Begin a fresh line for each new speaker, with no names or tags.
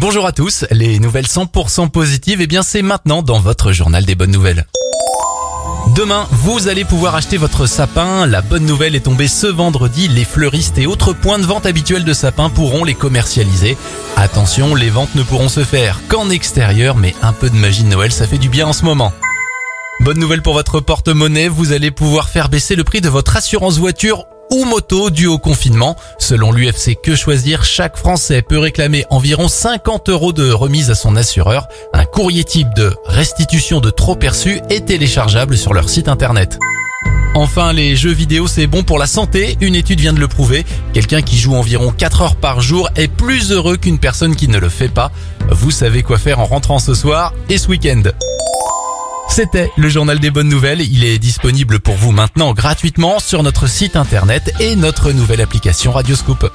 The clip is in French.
Bonjour à tous, les nouvelles 100% positives, eh bien c'est maintenant dans votre journal des bonnes nouvelles. Demain, vous allez pouvoir acheter votre sapin. La bonne nouvelle est tombée ce vendredi. Les fleuristes et autres points de vente habituels de sapins pourront les commercialiser. Attention, les ventes ne pourront se faire qu'en extérieur, mais un peu de magie de Noël, ça fait du bien en ce moment. Bonne nouvelle pour votre porte-monnaie, vous allez pouvoir faire baisser le prix de votre assurance voiture ou moto dû au confinement. Selon l'UFC Que Choisir, chaque Français peut réclamer environ 50 euros de remise à son assureur. Un courrier type de restitution de trop perçu est téléchargeable sur leur site internet. Enfin, les jeux vidéo, c'est bon pour la santé. Une étude vient de le prouver. Quelqu'un qui joue environ 4 heures par jour est plus heureux qu'une personne qui ne le fait pas. Vous savez quoi faire en rentrant ce soir et ce week-end. C'était le journal des bonnes nouvelles. Il est disponible pour vous maintenant gratuitement sur notre site internet et notre nouvelle application Radioscoop.